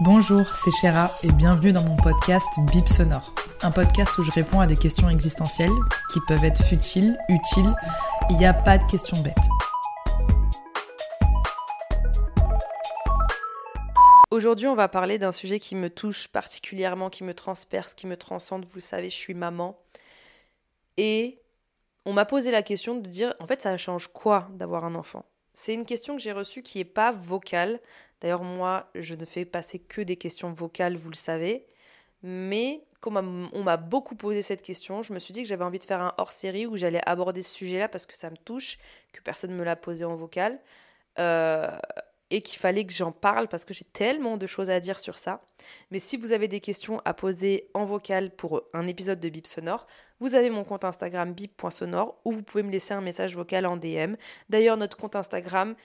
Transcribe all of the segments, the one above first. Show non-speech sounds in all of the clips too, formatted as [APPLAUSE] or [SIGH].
Bonjour, c'est Chéra et bienvenue dans mon podcast Bip Sonore. Un podcast où je réponds à des questions existentielles qui peuvent être futiles, utiles. Il n'y a pas de questions bêtes. Aujourd'hui, on va parler d'un sujet qui me touche particulièrement, qui me transperce, qui me transcende. Vous le savez, je suis maman. Et on m'a posé la question de dire, en fait, ça change quoi d'avoir un enfant? C'est une question que j'ai reçue qui n'est pas vocale. D'ailleurs, moi, je ne fais passer que des questions vocales, vous le savez. Mais comme on m'a beaucoup posé cette question, je me suis dit que j'avais envie de faire un hors-série où j'allais aborder ce sujet-là parce que ça me touche, que personne ne me l'a posé en vocal. Euh, et qu'il fallait que j'en parle parce que j'ai tellement de choses à dire sur ça. Mais si vous avez des questions à poser en vocal pour un épisode de Bip Sonore, vous avez mon compte Instagram bip.sonore où vous pouvez me laisser un message vocal en DM. D'ailleurs, notre compte Instagram,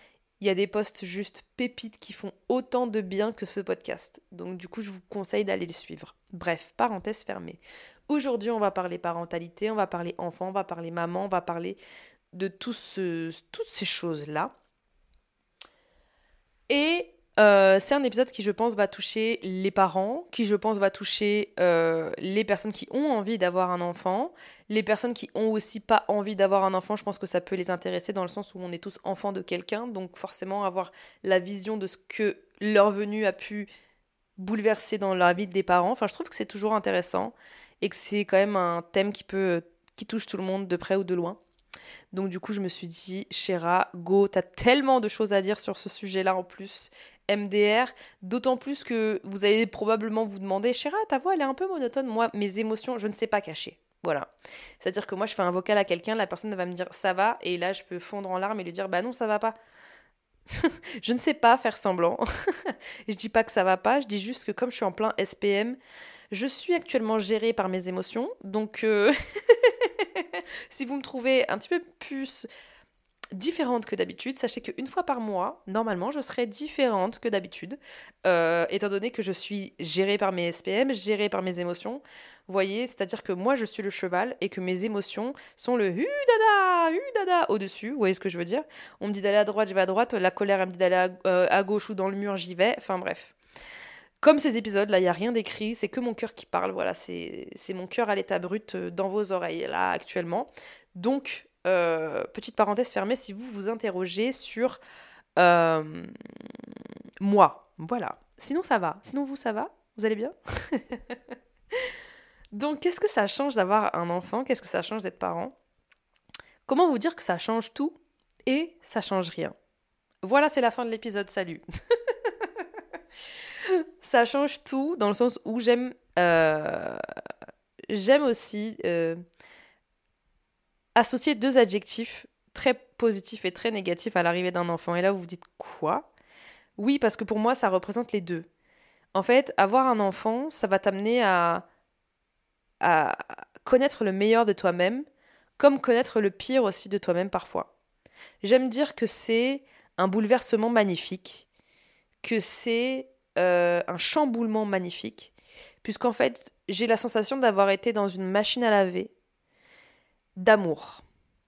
il y a des posts juste pépites qui font autant de bien que ce podcast. Donc du coup, je vous conseille d'aller les suivre. Bref, parenthèse fermée. Aujourd'hui, on va parler parentalité, on va parler enfant, on va parler maman, on va parler de toutes ces choses-là. Et euh, c'est un épisode qui, je pense, va toucher les parents, qui, je pense, va toucher euh, les personnes qui ont envie d'avoir un enfant, les personnes qui ont aussi pas envie d'avoir un enfant. Je pense que ça peut les intéresser dans le sens où on est tous enfants de quelqu'un, donc forcément avoir la vision de ce que leur venue a pu bouleverser dans la vie des parents. Enfin, je trouve que c'est toujours intéressant et que c'est quand même un thème qui peut qui touche tout le monde de près ou de loin. Donc du coup, je me suis dit, Chéra, go, t'as tellement de choses à dire sur ce sujet-là en plus. MDR, d'autant plus que vous allez probablement vous demander, Chéra, ta voix, elle est un peu monotone. Moi, mes émotions, je ne sais pas cacher. Voilà. C'est-à-dire que moi, je fais un vocal à quelqu'un, la personne va me dire ça va, et là, je peux fondre en larmes et lui dire bah non, ça va pas. [LAUGHS] je ne sais pas faire semblant. [LAUGHS] je dis pas que ça va pas, je dis juste que comme je suis en plein SPM, je suis actuellement gérée par mes émotions. Donc, euh, [LAUGHS] si vous me trouvez un petit peu plus différente que d'habitude, sachez qu'une fois par mois, normalement, je serai différente que d'habitude, euh, étant donné que je suis gérée par mes SPM, gérée par mes émotions. Vous voyez, c'est-à-dire que moi, je suis le cheval et que mes émotions sont le hu dada, hu dada au-dessus. Vous voyez ce que je veux dire? On me dit d'aller à droite, je vais à droite. La colère, elle me dit d'aller à, euh, à gauche ou dans le mur, j'y vais. Enfin bref. Comme ces épisodes, là, il n'y a rien d'écrit, c'est que mon cœur qui parle. Voilà, c'est mon cœur à l'état brut euh, dans vos oreilles, là, actuellement. Donc, euh, petite parenthèse fermée, si vous vous interrogez sur euh, moi, voilà. Sinon, ça va. Sinon, vous, ça va? Vous allez bien? [LAUGHS] Donc, qu'est-ce que ça change d'avoir un enfant? Qu'est-ce que ça change d'être parent? Comment vous dire que ça change tout et ça change rien? Voilà, c'est la fin de l'épisode. Salut [LAUGHS] [LAUGHS] ça change tout dans le sens où j'aime euh, j'aime aussi euh, associer deux adjectifs très positifs et très négatifs à l'arrivée d'un enfant. Et là, vous vous dites quoi? Oui, parce que pour moi, ça représente les deux. En fait, avoir un enfant, ça va t'amener à, à connaître le meilleur de toi-même, comme connaître le pire aussi de toi-même parfois. J'aime dire que c'est un bouleversement magnifique, que c'est euh, un chamboulement magnifique, puisqu'en fait, j'ai la sensation d'avoir été dans une machine à laver d'amour.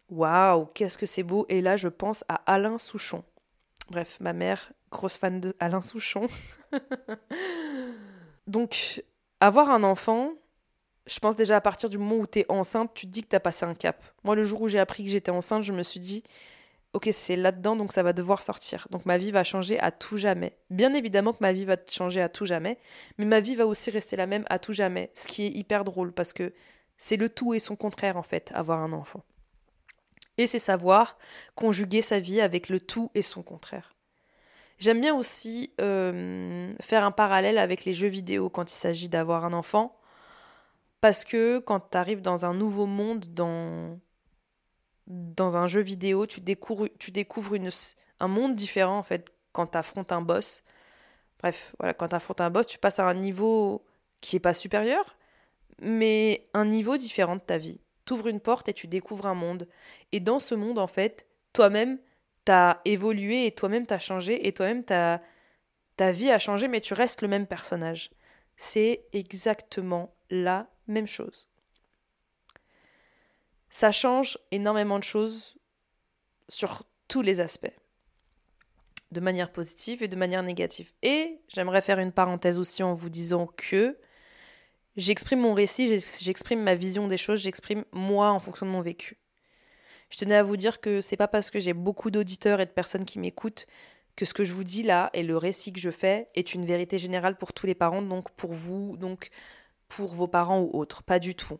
Waouh, qu'est-ce que c'est beau. Et là, je pense à Alain Souchon. Bref, ma mère, grosse fan de Alain Souchon. [LAUGHS] Donc, avoir un enfant, je pense déjà à partir du moment où tu es enceinte, tu te dis que tu as passé un cap. Moi, le jour où j'ai appris que j'étais enceinte, je me suis dit, ok, c'est là-dedans, donc ça va devoir sortir. Donc ma vie va changer à tout jamais. Bien évidemment que ma vie va changer à tout jamais, mais ma vie va aussi rester la même à tout jamais, ce qui est hyper drôle parce que c'est le tout et son contraire en fait, avoir un enfant. Et c'est savoir conjuguer sa vie avec le tout et son contraire. J'aime bien aussi euh, faire un parallèle avec les jeux vidéo quand il s'agit d'avoir un enfant. Parce que quand tu arrives dans un nouveau monde, dans, dans un jeu vidéo, tu découvres, un monde différent en fait quand tu affrontes un boss. Bref, voilà, quand tu affrontes un boss, tu passes à un niveau qui est pas supérieur, mais un niveau différent de ta vie. Tu ouvres une porte et tu découvres un monde. Et dans ce monde, en fait, toi-même, tu as évolué et toi-même, tu as changé et toi-même, ta vie a changé, mais tu restes le même personnage. C'est exactement la même chose. Ça change énormément de choses sur tous les aspects, de manière positive et de manière négative. Et j'aimerais faire une parenthèse aussi en vous disant que j'exprime mon récit, j'exprime ma vision des choses, j'exprime moi en fonction de mon vécu. Je tenais à vous dire que c'est pas parce que j'ai beaucoup d'auditeurs et de personnes qui m'écoutent que ce que je vous dis là et le récit que je fais est une vérité générale pour tous les parents, donc pour vous, donc pour vos parents ou autres. Pas du tout.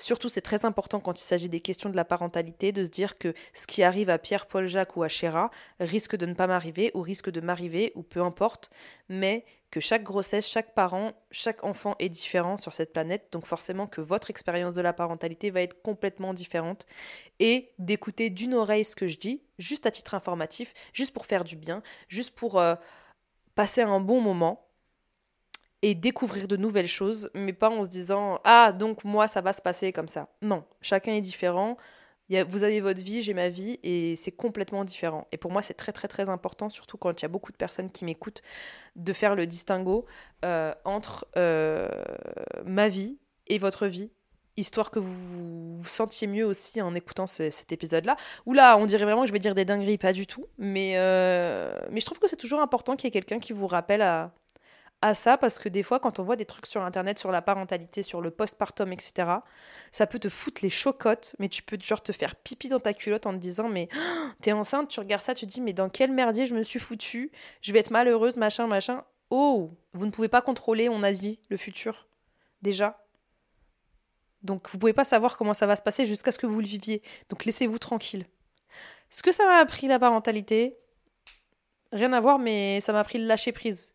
Surtout, c'est très important quand il s'agit des questions de la parentalité de se dire que ce qui arrive à Pierre, Paul, Jacques ou à Chéra risque de ne pas m'arriver ou risque de m'arriver ou peu importe, mais que chaque grossesse, chaque parent, chaque enfant est différent sur cette planète, donc forcément que votre expérience de la parentalité va être complètement différente. Et d'écouter d'une oreille ce que je dis, juste à titre informatif, juste pour faire du bien, juste pour euh, passer un bon moment et découvrir de nouvelles choses, mais pas en se disant Ah, donc moi, ça va se passer comme ça. Non, chacun est différent. vous avez votre vie, j'ai ma vie, et c'est complètement différent. Et pour moi, c'est très, très, très important, surtout quand il y a beaucoup de personnes qui m'écoutent, de faire le distinguo euh, entre euh, ma vie et votre vie, histoire que vous vous sentiez mieux aussi en écoutant cet épisode-là. Ou là, on dirait vraiment que je vais dire des dingueries, pas du tout. Mais, euh, mais je trouve que c'est toujours important qu'il y ait quelqu'un qui vous rappelle à à ça parce que des fois, quand on voit des trucs sur internet sur la parentalité, sur le postpartum, etc., ça peut te foutre les chocottes, mais tu peux genre te faire pipi dans ta culotte en te disant Mais t'es enceinte, tu regardes ça, tu te dis Mais dans quel merdier je me suis foutue Je vais être malheureuse, machin, machin. Oh Vous ne pouvez pas contrôler, on a dit, le futur. Déjà. Donc vous pouvez pas savoir comment ça va se passer jusqu'à ce que vous le viviez. Donc laissez-vous tranquille. Ce que ça m'a appris la parentalité, rien à voir, mais ça m'a appris le lâcher prise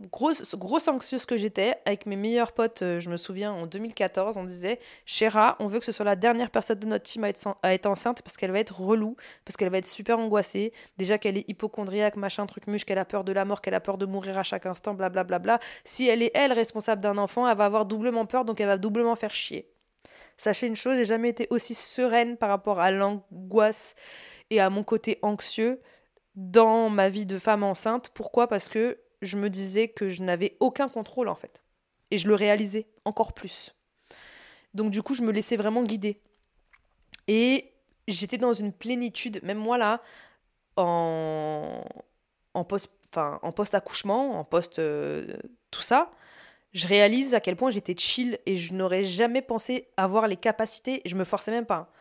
grosse, grosse anxieuse que j'étais, avec mes meilleurs potes, euh, je me souviens, en 2014, on disait Chéra, on veut que ce soit la dernière personne de notre team à être, à être enceinte parce qu'elle va être relou, parce qu'elle va être super angoissée. Déjà qu'elle est hypochondriaque, machin, truc muche, qu'elle a peur de la mort, qu'elle a peur de mourir à chaque instant, blablabla. Bla, bla. Si elle est, elle, responsable d'un enfant, elle va avoir doublement peur, donc elle va doublement faire chier. Sachez une chose, j'ai jamais été aussi sereine par rapport à l'angoisse et à mon côté anxieux dans ma vie de femme enceinte. Pourquoi? Parce que je me disais que je n'avais aucun contrôle en fait. Et je le réalisais encore plus. Donc du coup, je me laissais vraiment guider. Et j'étais dans une plénitude, même moi là, en, post en post accouchement, en post euh, tout ça, je réalise à quel point j'étais chill et je n'aurais jamais pensé avoir les capacités, je me forçais même pas,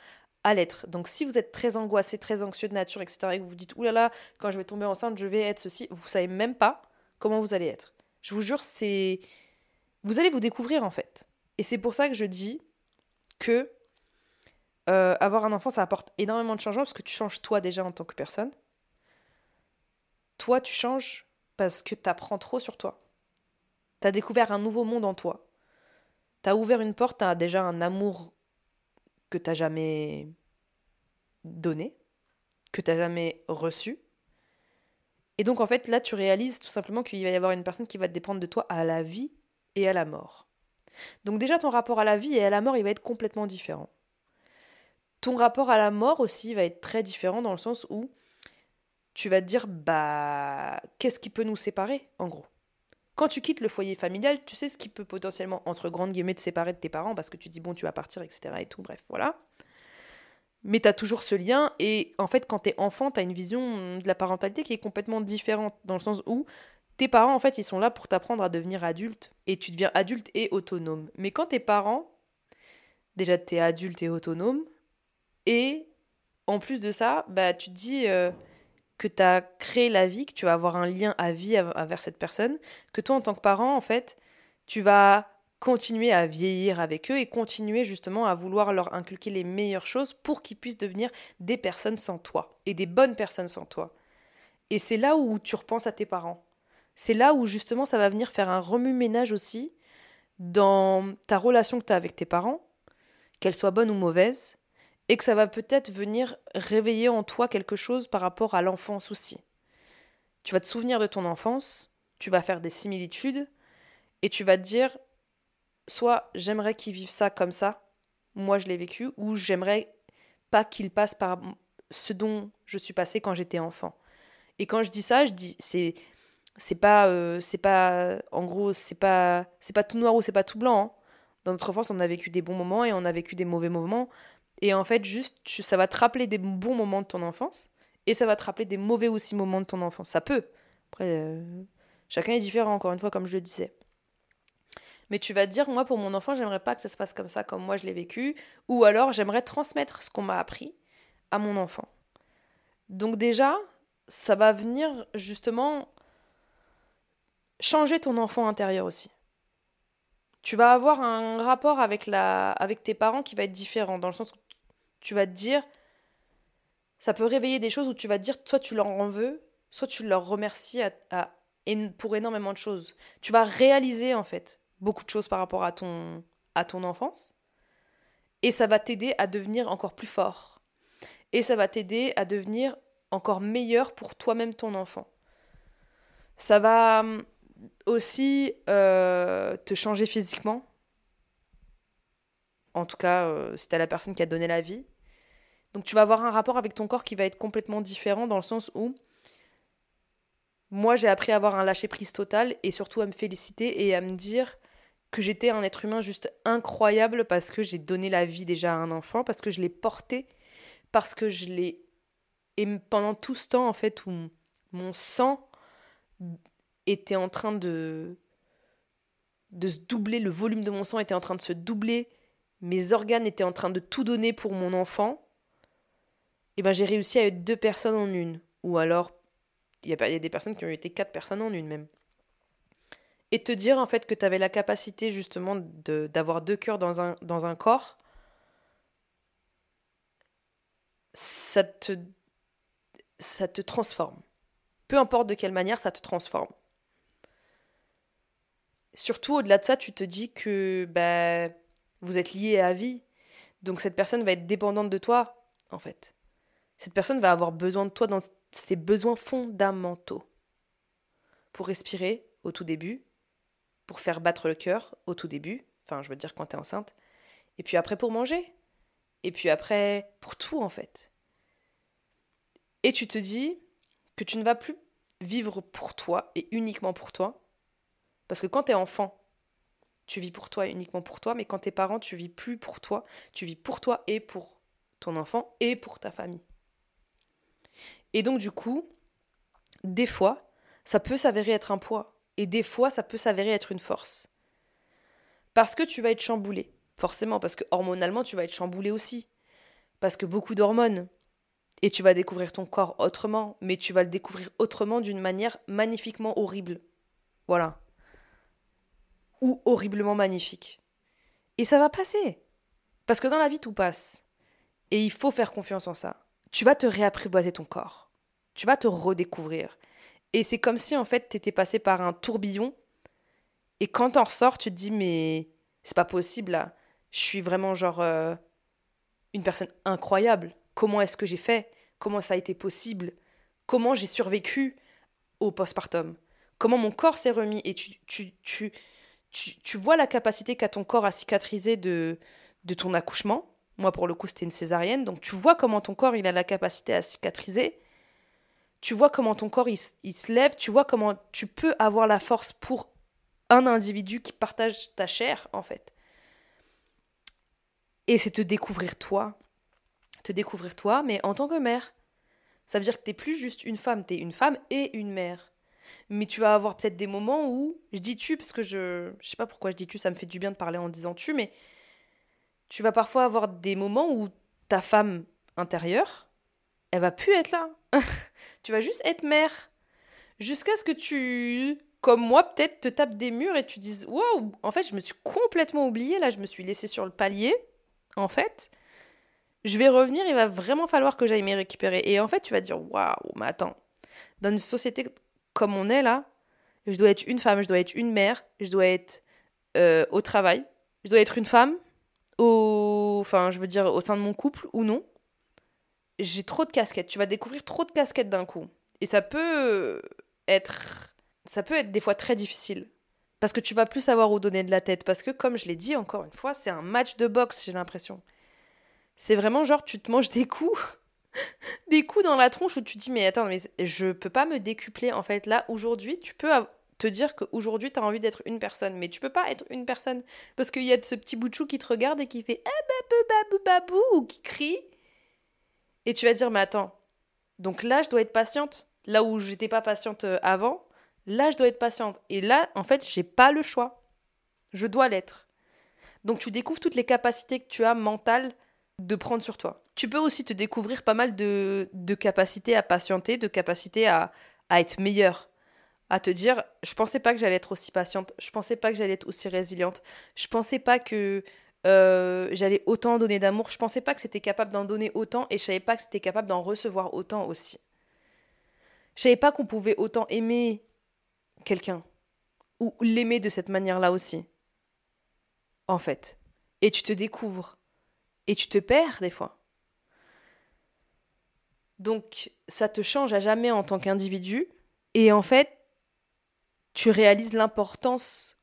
à l'être. Donc si vous êtes très angoissé, très anxieux de nature, etc., et que vous vous dites, oulala, quand je vais tomber enceinte, je vais être ceci, vous savez même pas comment vous allez être. Je vous jure, c'est. Vous allez vous découvrir en fait. Et c'est pour ça que je dis que euh, avoir un enfant, ça apporte énormément de changements parce que tu changes toi déjà en tant que personne. Toi, tu changes parce que tu apprends trop sur toi. Tu as découvert un nouveau monde en toi. Tu as ouvert une porte à déjà un amour que tu jamais donné, que tu jamais reçu. Et donc en fait là tu réalises tout simplement qu'il va y avoir une personne qui va te dépendre de toi à la vie et à la mort. Donc déjà ton rapport à la vie et à la mort il va être complètement différent. Ton rapport à la mort aussi va être très différent dans le sens où tu vas te dire bah qu'est-ce qui peut nous séparer en gros? Quand tu quittes le foyer familial, tu sais ce qui peut potentiellement, entre grandes guillemets, te séparer de tes parents parce que tu dis bon, tu vas partir, etc. et tout, bref, voilà mais tu as toujours ce lien. Et en fait, quand tu es enfant, tu as une vision de la parentalité qui est complètement différente, dans le sens où tes parents, en fait, ils sont là pour t'apprendre à devenir adulte. Et tu deviens adulte et autonome. Mais quand tes parents, déjà, tu es adulte et autonome. Et en plus de ça, bah, tu te dis euh, que tu as créé la vie, que tu vas avoir un lien à vie avec cette personne. Que toi, en tant que parent, en fait, tu vas continuer à vieillir avec eux et continuer justement à vouloir leur inculquer les meilleures choses pour qu'ils puissent devenir des personnes sans toi et des bonnes personnes sans toi. Et c'est là où tu repenses à tes parents. C'est là où justement ça va venir faire un remue-ménage aussi dans ta relation que tu as avec tes parents, qu'elle soit bonne ou mauvaise, et que ça va peut-être venir réveiller en toi quelque chose par rapport à l'enfance aussi. Tu vas te souvenir de ton enfance, tu vas faire des similitudes, et tu vas te dire, soit j'aimerais qu'ils vivent ça comme ça, moi je l'ai vécu, ou j'aimerais pas qu'ils passent par ce dont je suis passée quand j'étais enfant. Et quand je dis ça, je dis c'est c'est pas euh, c'est pas en gros c'est pas c'est pas tout noir ou c'est pas tout blanc. Hein. Dans notre enfance, on a vécu des bons moments et on a vécu des mauvais moments. Et en fait, juste ça va te rappeler des bons moments de ton enfance et ça va te rappeler des mauvais aussi moments de ton enfance. Ça peut. Après, euh, chacun est différent. Encore une fois, comme je le disais. Mais tu vas te dire, moi, pour mon enfant, j'aimerais pas que ça se passe comme ça, comme moi je l'ai vécu. Ou alors, j'aimerais transmettre ce qu'on m'a appris à mon enfant. Donc déjà, ça va venir justement changer ton enfant intérieur aussi. Tu vas avoir un rapport avec, la, avec tes parents qui va être différent, dans le sens où tu vas te dire, ça peut réveiller des choses où tu vas te dire, soit tu leur en veux, soit tu leur remercies à, pour énormément de choses. Tu vas réaliser en fait beaucoup de choses par rapport à ton, à ton enfance, et ça va t'aider à devenir encore plus fort. Et ça va t'aider à devenir encore meilleur pour toi-même ton enfant. Ça va hum, aussi euh, te changer physiquement. En tout cas, euh, si la personne qui a donné la vie. Donc tu vas avoir un rapport avec ton corps qui va être complètement différent dans le sens où moi j'ai appris à avoir un lâcher-prise total et surtout à me féliciter et à me dire que j'étais un être humain juste incroyable parce que j'ai donné la vie déjà à un enfant, parce que je l'ai porté, parce que je l'ai et pendant tout ce temps, en fait, où mon sang était en train de, de se doubler, le volume de mon sang était en train de se doubler, mes organes étaient en train de tout donner pour mon enfant, et ben j'ai réussi à être deux personnes en une. Ou alors, il y, y a des personnes qui ont été quatre personnes en une même. Et te dire en fait que tu avais la capacité justement d'avoir deux cœurs dans un, corps, ça te ça transforme. Peu importe de quelle manière, ça te transforme. Surtout au-delà de ça, tu te dis que bah, vous êtes liés à vie. Donc cette personne va être dépendante de toi, en fait. Cette personne va avoir besoin de toi dans ses besoins fondamentaux. Pour respirer au tout début, pour faire battre le cœur au tout début, enfin je veux dire quand tu es enceinte, et puis après pour manger, et puis après pour tout en fait. Et tu te dis que tu ne vas plus vivre pour toi et uniquement pour toi. Parce que quand tu es enfant, tu vis pour toi et uniquement pour toi, mais quand tu es parent, tu vis plus pour toi, tu vis pour toi et pour ton enfant et pour ta famille. Et donc du coup, des fois, ça peut s'avérer être un poids et des fois, ça peut s'avérer être une force. Parce que tu vas être chamboulé, forcément, parce que hormonalement, tu vas être chamboulé aussi. Parce que beaucoup d'hormones, et tu vas découvrir ton corps autrement, mais tu vas le découvrir autrement d'une manière magnifiquement horrible. Voilà. Ou horriblement magnifique. Et ça va passer. Parce que dans la vie, tout passe. Et il faut faire confiance en ça. Tu vas te réapprivoiser ton corps. Tu vas te redécouvrir. Et c'est comme si, en fait, tu étais passé par un tourbillon. Et quand t'en ressors, tu te dis, mais c'est pas possible, là. Je suis vraiment, genre, euh, une personne incroyable. Comment est-ce que j'ai fait? Comment ça a été possible? Comment j'ai survécu au postpartum? Comment mon corps s'est remis? Et tu, tu, tu, tu, vois la capacité qu'a ton corps à cicatriser de, de ton accouchement. Moi, pour le coup, c'était une césarienne. Donc, tu vois comment ton corps il a la capacité à cicatriser. Tu vois comment ton corps il, se lève. Tu vois comment tu peux avoir la force pour un individu qui partage ta chair, en fait. Et c'est te découvrir toi, te découvrir toi, mais en tant que mère. Ça veut dire que t'es plus juste une femme, t'es une femme et une mère. Mais tu vas avoir peut-être des moments où, je dis tu parce que je, je sais pas pourquoi je dis tu, ça me fait du bien de parler en disant tu, mais tu vas parfois avoir des moments où ta femme intérieure, elle va plus être là. [LAUGHS] tu vas juste être mère. Jusqu'à ce que tu, comme moi, peut-être te tapes des murs et tu dises Waouh, en fait, je me suis complètement oubliée, là, je me suis laissée sur le palier, en fait je vais revenir, il va vraiment falloir que j'aille me récupérer. Et en fait, tu vas dire, waouh, mais attends, dans une société comme on est là, je dois être une femme, je dois être une mère, je dois être euh, au travail, je dois être une femme, au... enfin, je veux dire, au sein de mon couple ou non. J'ai trop de casquettes. Tu vas découvrir trop de casquettes d'un coup. Et ça peut être. Ça peut être des fois très difficile. Parce que tu vas plus savoir où donner de la tête. Parce que, comme je l'ai dit encore une fois, c'est un match de boxe, j'ai l'impression. C'est vraiment genre, tu te manges des coups. [LAUGHS] des coups dans la tronche où tu te dis, mais attends, mais je peux pas me décupler. En fait, là, aujourd'hui, tu peux te dire qu'aujourd'hui, tu as envie d'être une personne. Mais tu peux pas être une personne. Parce qu'il y a ce petit bout de chou qui te regarde et qui fait, ah babou babou babou, ou qui crie. Et tu vas dire, mais attends. Donc là, je dois être patiente. Là où j'étais pas patiente euh, avant, Là, je dois être patiente. Et là, en fait, j'ai pas le choix. Je dois l'être. Donc, tu découvres toutes les capacités que tu as mentales de prendre sur toi. Tu peux aussi te découvrir pas mal de, de capacités à patienter, de capacités à, être meilleur. À te dire, je pensais pas que j'allais être aussi patiente, je pensais pas que j'allais être aussi résiliente, je pensais pas que euh, j'allais autant donner d'amour, je pensais pas que c'était capable d'en donner autant et je savais pas que c'était capable d'en recevoir autant aussi. Je savais pas qu'on pouvait autant aimer quelqu'un ou l'aimer de cette manière-là aussi. En fait. Et tu te découvres. Et tu te perds des fois. Donc ça te change à jamais en tant qu'individu. Et en fait, tu réalises l'importance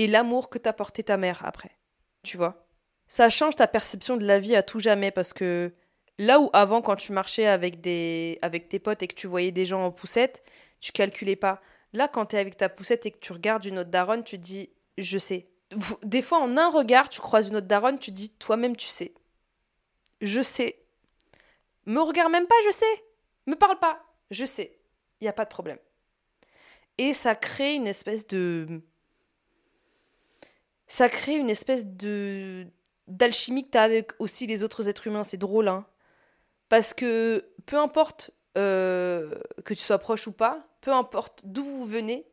et l'amour que t'a porté ta mère après. Tu vois Ça change ta perception de la vie à tout jamais parce que là où avant, quand tu marchais avec, des, avec tes potes et que tu voyais des gens en poussette, tu calculais pas. Là, quand tu es avec ta poussette et que tu regardes une autre daronne, tu dis, je sais. Des fois, en un regard, tu croises une autre daronne, tu dis, toi-même, tu sais. Je sais. Me regarde même pas, je sais. Me parle pas, je sais. Il n'y a pas de problème. Et ça crée une espèce de. Ça crée une espèce de. d'alchimie que tu as avec aussi les autres êtres humains. C'est drôle, hein. Parce que peu importe euh, que tu sois proche ou pas, peu importe d'où vous venez,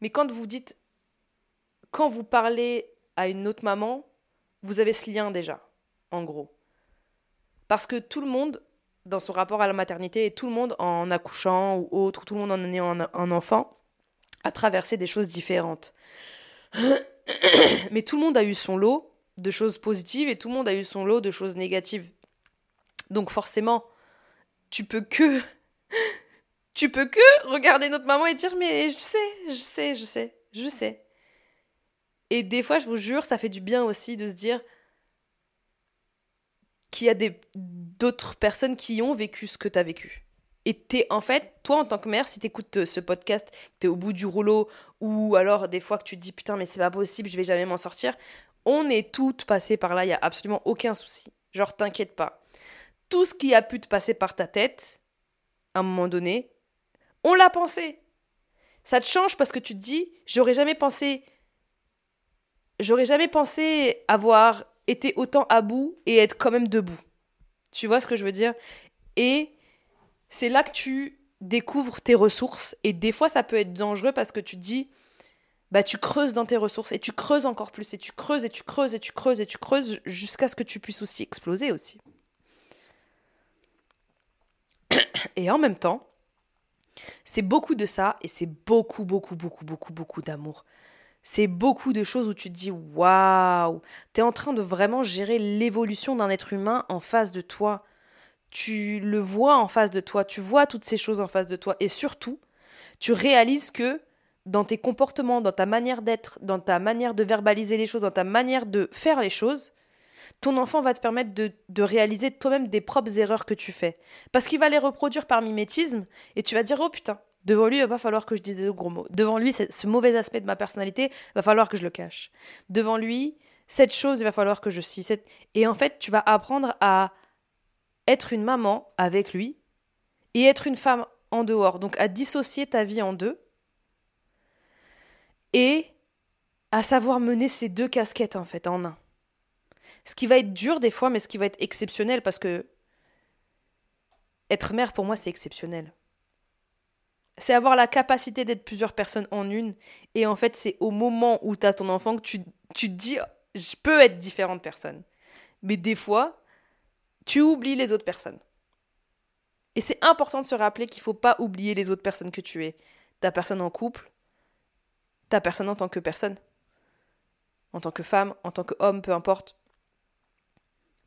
mais quand vous dites, quand vous parlez à une autre maman, vous avez ce lien déjà, en gros. Parce que tout le monde, dans son rapport à la maternité, et tout le monde en accouchant ou autre, tout le monde en ayant un enfant, a traversé des choses différentes. [COUGHS] Mais tout le monde a eu son lot de choses positives et tout le monde a eu son lot de choses négatives. Donc forcément, tu peux que [LAUGHS] tu peux que regarder notre maman et dire mais je sais, je sais, je sais, je sais. Et des fois, je vous jure, ça fait du bien aussi de se dire qu'il y a d'autres personnes qui ont vécu ce que tu as vécu. Et en fait, toi en tant que mère, si t'écoutes euh, ce podcast, t'es au bout du rouleau, ou alors des fois que tu te dis putain mais c'est pas possible, je vais jamais m'en sortir, on est toutes passées par là, il y a absolument aucun souci. Genre t'inquiète pas. Tout ce qui a pu te passer par ta tête, à un moment donné, on l'a pensé. Ça te change parce que tu te dis, j'aurais jamais pensé, j'aurais jamais pensé avoir été autant à bout et être quand même debout. Tu vois ce que je veux dire? Et c'est là que tu découvres tes ressources et des fois ça peut être dangereux parce que tu te dis, bah tu creuses dans tes ressources et tu creuses encore plus et tu creuses et tu creuses et tu creuses et tu creuses jusqu'à ce que tu puisses aussi exploser aussi. Et en même temps, c'est beaucoup de ça et c'est beaucoup, beaucoup, beaucoup, beaucoup, beaucoup d'amour. C'est beaucoup de choses où tu te dis waouh, tu es en train de vraiment gérer l'évolution d'un être humain en face de toi. Tu le vois en face de toi, tu vois toutes ces choses en face de toi et surtout, tu réalises que dans tes comportements, dans ta manière d'être, dans ta manière de verbaliser les choses, dans ta manière de faire les choses, ton enfant va te permettre de, réaliser toi-même des propres erreurs que tu fais. Parce qu'il va les reproduire par mimétisme et tu vas dire oh putain, devant lui, il va pas falloir que je dise de gros mots. Devant lui, ce mauvais aspect de ma personnalité, va falloir que je le cache. Devant lui, cette chose, il va falloir que je scie. Et en fait, tu vas apprendre à être une maman avec lui et être une femme en dehors. Donc à dissocier ta vie en deux et à savoir mener ces deux casquettes en fait en un. Ce qui va être dur des fois, mais ce qui va être exceptionnel parce que être mère pour moi c'est exceptionnel. C'est avoir la capacité d'être plusieurs personnes en une. Et en fait, c'est au moment où tu as ton enfant que tu, tu te dis je peux être différente personne. Mais des fois, tu oublies les autres personnes. Et c'est important de se rappeler qu'il ne faut pas oublier les autres personnes que tu es. Ta personne en couple, ta personne en tant que personne. en tant que femme, en tant qu'homme, peu importe.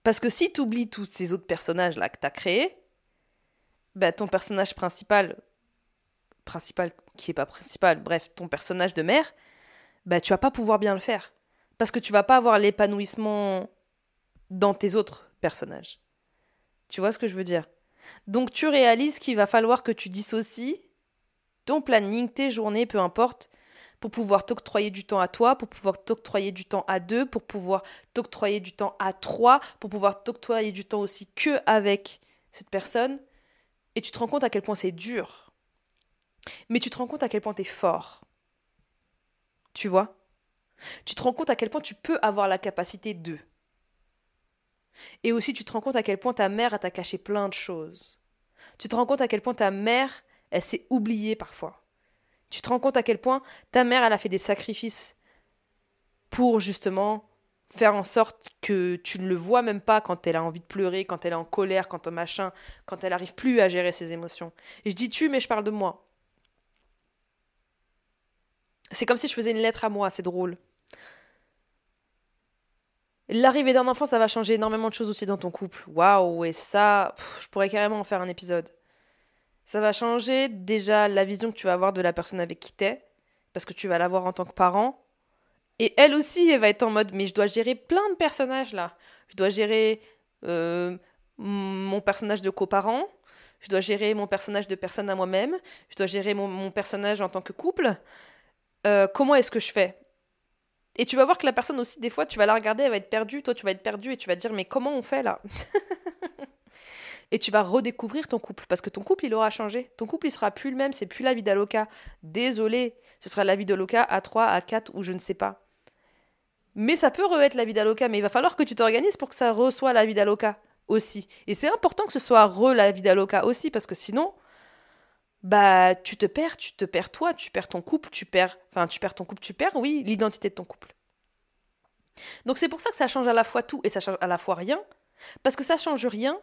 Parce que si tu oublies tous ces autres personnages-là que tu as créés, bah, ton personnage principal, principal qui est pas principal, bref, ton personnage de mère, bah, tu vas pas pouvoir bien le faire. Parce que tu vas pas avoir l'épanouissement dans tes autres personnages. Tu vois ce que je veux dire? Donc tu réalises qu'il va falloir que tu dissocies ton planning, tes journées, peu importe, pour pouvoir t'octroyer du temps à toi, pour pouvoir t'octroyer du temps à deux, pour pouvoir t'octroyer du temps à trois, pour pouvoir t'octroyer du temps aussi que avec cette personne. Et tu te rends compte à quel point c'est dur. Mais tu te rends compte à quel point tu es fort. Tu vois? Tu te rends compte à quel point tu peux avoir la capacité de. Et aussi, tu te rends compte à quel point ta mère t'a caché plein de choses. Tu te rends compte à quel point ta mère, elle s'est oubliée parfois. Tu te rends compte à quel point ta mère, elle a fait des sacrifices pour justement faire en sorte que tu ne le vois même pas quand elle a envie de pleurer, quand elle est en colère, quand machin, quand elle n'arrive plus à gérer ses émotions. Et je dis tu, mais je parle de moi. C'est comme si je faisais une lettre à moi, c'est drôle. L'arrivée d'un enfant, ça va changer énormément de choses aussi dans ton couple. Waouh, et ça, je pourrais carrément en faire un épisode. Ça va changer déjà la vision que tu vas avoir de la personne avec qui t'es, parce que tu vas l'avoir en tant que parent. Et elle aussi, elle va être en mode, mais je dois gérer plein de personnages là. Je dois gérer euh, mon personnage de coparent, je dois gérer mon personnage de personne à moi-même, je dois gérer mon, personnage en tant que couple. Euh, comment est-ce que je fais? Et tu vas voir que la personne aussi, des fois, tu vas la regarder, elle va être perdue, toi tu vas être perdu et tu vas te dire, mais comment on fait là [LAUGHS] et tu vas redécouvrir ton couple parce que ton couple il aura changé. Ton couple il sera plus le même, c'est plus la vie d'Aloca. Désolé, ce sera la vie d'Aloca à 3, à 4 ou je ne sais pas. Mais ça peut re-être la vie d'Aloca, mais il va falloir que tu t'organises pour que ça reçoive la vie d'Aloca aussi. Et c'est important que ce soit re la vie d'Aloca aussi parce que sinon bah tu te perds, tu te perds toi, tu perds ton couple, tu perds enfin tu perds ton couple, tu perds oui, l'identité de ton couple. Donc c'est pour ça que ça change à la fois tout et ça change à la fois rien parce que ça change rien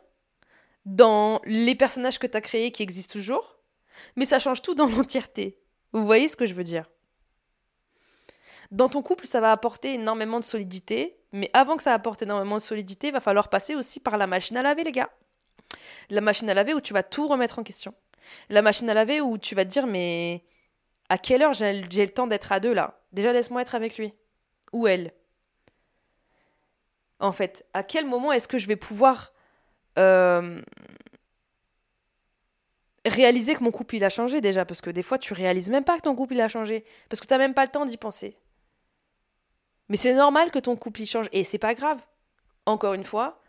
dans les personnages que tu as créés qui existent toujours, mais ça change tout dans [LAUGHS] l'entièreté. Vous voyez ce que je veux dire? Dans ton couple, ça va apporter énormément de solidité, mais avant que ça apporte énormément de solidité, il va falloir passer aussi par la machine à laver, les gars. La machine à laver où tu vas tout remettre en question. La machine à laver où tu vas te dire, mais à quelle heure j'ai le temps d'être à deux là? Déjà, laisse-moi être avec lui. Ou elle. En fait, à quel moment est-ce que je vais pouvoir euh, réaliser que mon couple il a changé déjà? Parce que des fois tu réalises même pas que ton couple il a changé parce que tu n'as même pas le temps d'y penser. Mais c'est normal que ton couple il change et c'est pas grave. Encore une fois,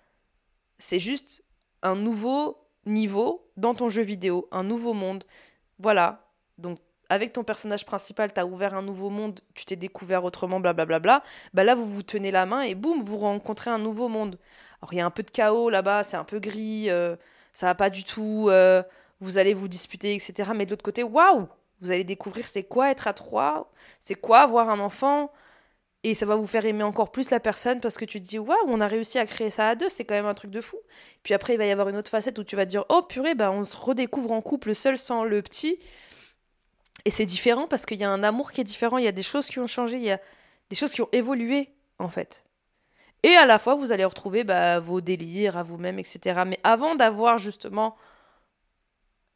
c'est juste un nouveau niveau dans ton jeu vidéo, un nouveau monde. Voilà. Donc avec ton personnage principal, tu as ouvert un nouveau monde, tu t'es découvert autrement, blablabla. Bla, bla, bla. Bah là, vous vous tenez la main et boum, vous rencontrez un nouveau monde. Alors il y a un peu de chaos là-bas, c'est un peu gris, euh, ça va pas du tout, euh, vous allez vous disputer, etc. Mais de l'autre côté, waouh Vous allez découvrir c'est quoi être à trois, c'est quoi avoir un enfant, et ça va vous faire aimer encore plus la personne parce que tu te dis waouh, on a réussi à créer ça à deux, c'est quand même un truc de fou. Puis après, il va y avoir une autre facette où tu vas te dire oh purée, bah, on se redécouvre en couple seul sans le petit. Et c'est différent parce qu'il y a un amour qui est différent, il y a des choses qui ont changé, il y a des choses qui ont évolué en fait. Et à la fois, vous allez retrouver bah, vos délires à vous-même, etc. Mais avant d'avoir justement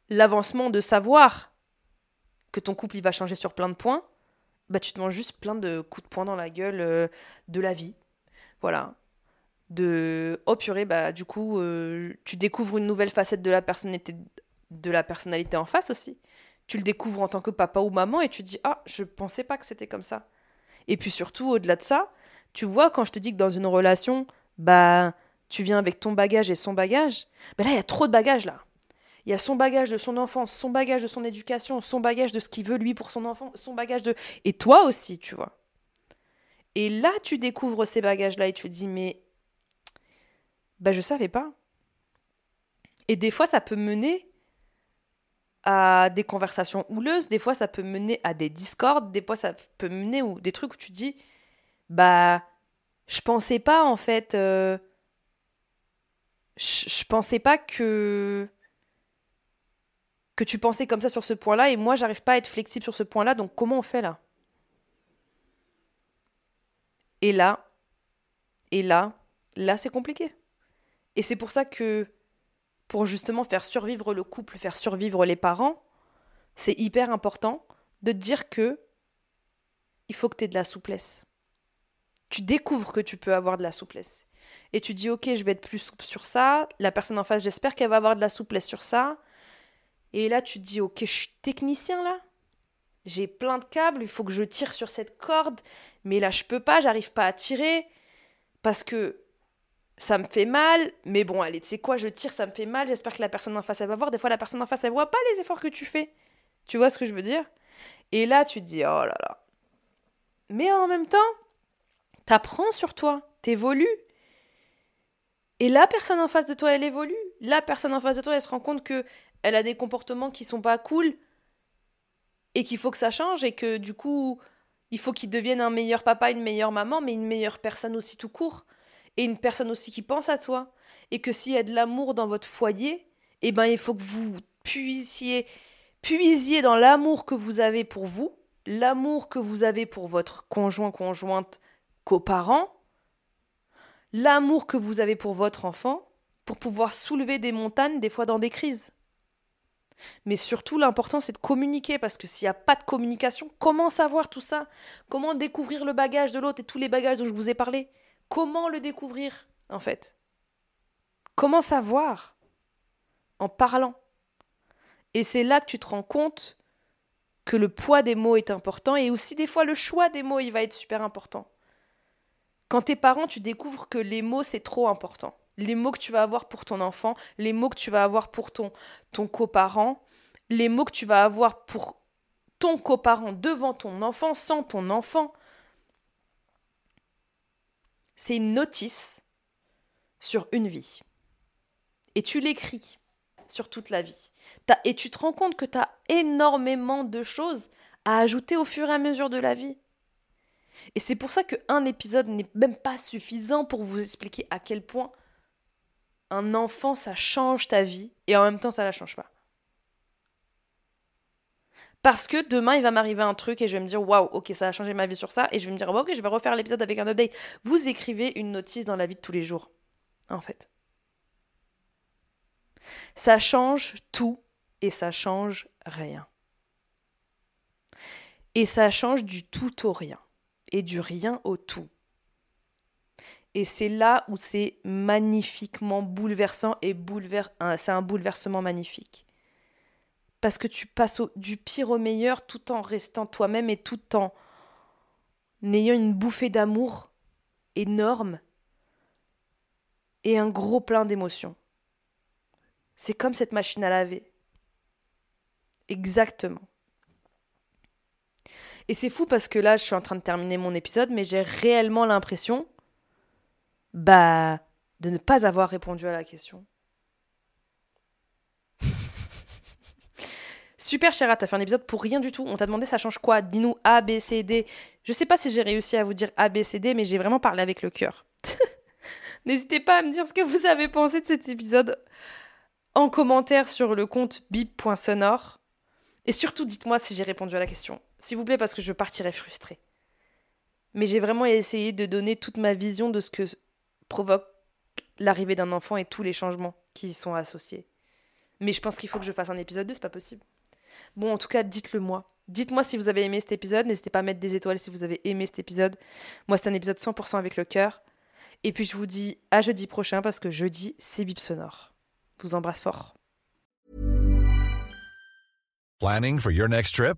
l'avancement de savoir que ton couple il va changer sur plein de points, bah, tu te manges juste plein de coups de poing dans la gueule euh, de la vie. Voilà. De oh purée, bah du coup, euh, tu découvres une nouvelle facette de la personnalité de la personnalité en face aussi. Tu le découvres en tant que papa ou maman et tu dis ah, je pensais pas que c'était comme ça. Et puis surtout au-delà de ça, tu vois, quand je te dis que dans une relation, bah, tu viens avec ton bagage et son bagage, bah là, il y a trop de bagages là. Il y a son bagage de son enfance, son bagage de son éducation, son bagage de ce qu'il veut lui pour son enfant, son bagage de. Et toi aussi, tu vois. Et là, tu découvres ces bagages-là et tu te dis, mais. Bah, je savais pas. Et des fois, ça peut mener à des conversations houleuses, des fois, ça peut mener à des discordes, des fois, ça peut mener ou des trucs où tu dis, bah, je pensais pas en fait. Euh, je, pensais pas que que tu pensais comme ça sur ce point-là et moi j'arrive pas à être flexible sur ce point-là donc comment on fait là? Et là, et là, là, c'est compliqué. Et c'est pour ça que, pour justement faire survivre le couple, faire survivre les parents, c'est hyper important de dire que il faut que tu aies de la souplesse. Tu découvres que tu peux avoir de la souplesse. Et tu dis, ok, je vais être plus souple sur ça. La personne en face, j'espère qu'elle va avoir de la souplesse sur ça. Et là, tu te dis, ok, je suis technicien là. J'ai plein de câbles, il faut que je tire sur cette corde. Mais là, je peux pas, j'arrive pas à tirer. Parce que ça me fait mal. Mais bon, allez, tu sais quoi, je tire, ça me fait mal. J'espère que la personne en face, elle va voir. Des fois, la personne en face, elle voit pas les efforts que tu fais. Tu vois ce que je veux dire? Et là, tu te dis, oh là là. Mais en même temps, t'apprends sur toi, t'évolues. Et la personne en face de toi, elle évolue. La personne en face de toi, elle se rend compte que elle a des comportements qui sont pas cool et qu'il faut que ça change et que du coup, il faut qu'il devienne un meilleur papa, une meilleure maman, mais une meilleure personne aussi tout court et une personne aussi qui pense à toi et que s'il y a de l'amour dans votre foyer, eh ben il faut que vous puissiez puisiez dans l'amour que vous avez pour vous, l'amour que vous avez pour votre conjoint, conjointe, coparent, l'amour que vous avez pour votre enfant, pour pouvoir soulever des montagnes, des fois dans des crises. Mais surtout, l'important, c'est de communiquer, parce que s'il n'y a pas de communication, comment savoir tout ça? Comment découvrir le bagage de l'autre et tous les bagages dont je vous ai parlé? Comment le découvrir, en fait? Comment savoir? En parlant. Et c'est là que tu te rends compte que le poids des mots est important et aussi des fois le choix des mots il va être super important. Quand t'es parent, tu découvres que les mots c'est trop important. Les mots que tu vas avoir pour ton enfant, les mots que tu vas avoir pour ton, ton coparent, les mots que tu vas avoir pour ton coparent devant ton enfant, sans ton enfant. C'est une notice sur une vie. Et tu l'écris sur toute la vie. Et tu te rends compte que tu as énormément de choses à ajouter au fur et à mesure de la vie. Et c'est pour ça qu'un épisode n'est même pas suffisant pour vous expliquer à quel point un enfant, ça change ta vie et en même temps, ça la change pas. Parce que demain, il va m'arriver un truc et je vais me dire, waouh, ok, ça a changé ma vie sur ça. Et je vais me dire, ok, je vais refaire l'épisode avec un update. Vous écrivez une notice dans la vie de tous les jours, en fait. Ça change tout et ça change rien. Et ça change du tout au rien et du rien au tout. Et c'est là où c'est magnifiquement bouleversant et c'est un bouleversement magnifique. Parce que tu passes du pire au meilleur tout en restant toi-même et tout en ayant une bouffée d'amour énorme et un gros plein d'émotions. C'est comme cette machine à laver. Exactement. Et c'est fou parce que là, je suis en train de terminer mon épisode, mais j'ai réellement l'impression, bah, de ne pas avoir répondu à la question. [LAUGHS] Super Chéra, t'as fait un épisode pour rien du tout. On t'a demandé ça change quoi? Dis-nous A, B, C, D. Je sais pas si j'ai réussi à vous dire A, B, C, D, mais j'ai vraiment parlé avec le cœur. [LAUGHS] N'hésitez pas à me dire ce que vous avez pensé de cet épisode en commentaire sur le compte bip.sonore. Et surtout, dites-moi si j'ai répondu à la question. S'il vous plaît, parce que je partirai frustrée. Mais j'ai vraiment essayé de donner toute ma vision de ce que provoque l'arrivée d'un enfant et tous les changements qui y sont associés. Mais je pense qu'il faut que je fasse un épisode 2, c'est pas possible. Bon, en tout cas, dites-le moi. Dites-moi si vous avez aimé cet épisode. N'hésitez pas à mettre des étoiles si vous avez aimé cet épisode. Moi, c'est un épisode 100% avec le cœur. Et puis, je vous dis à jeudi prochain parce que jeudi, c'est Bip Sonore. vous embrasse fort. Planning for your next trip?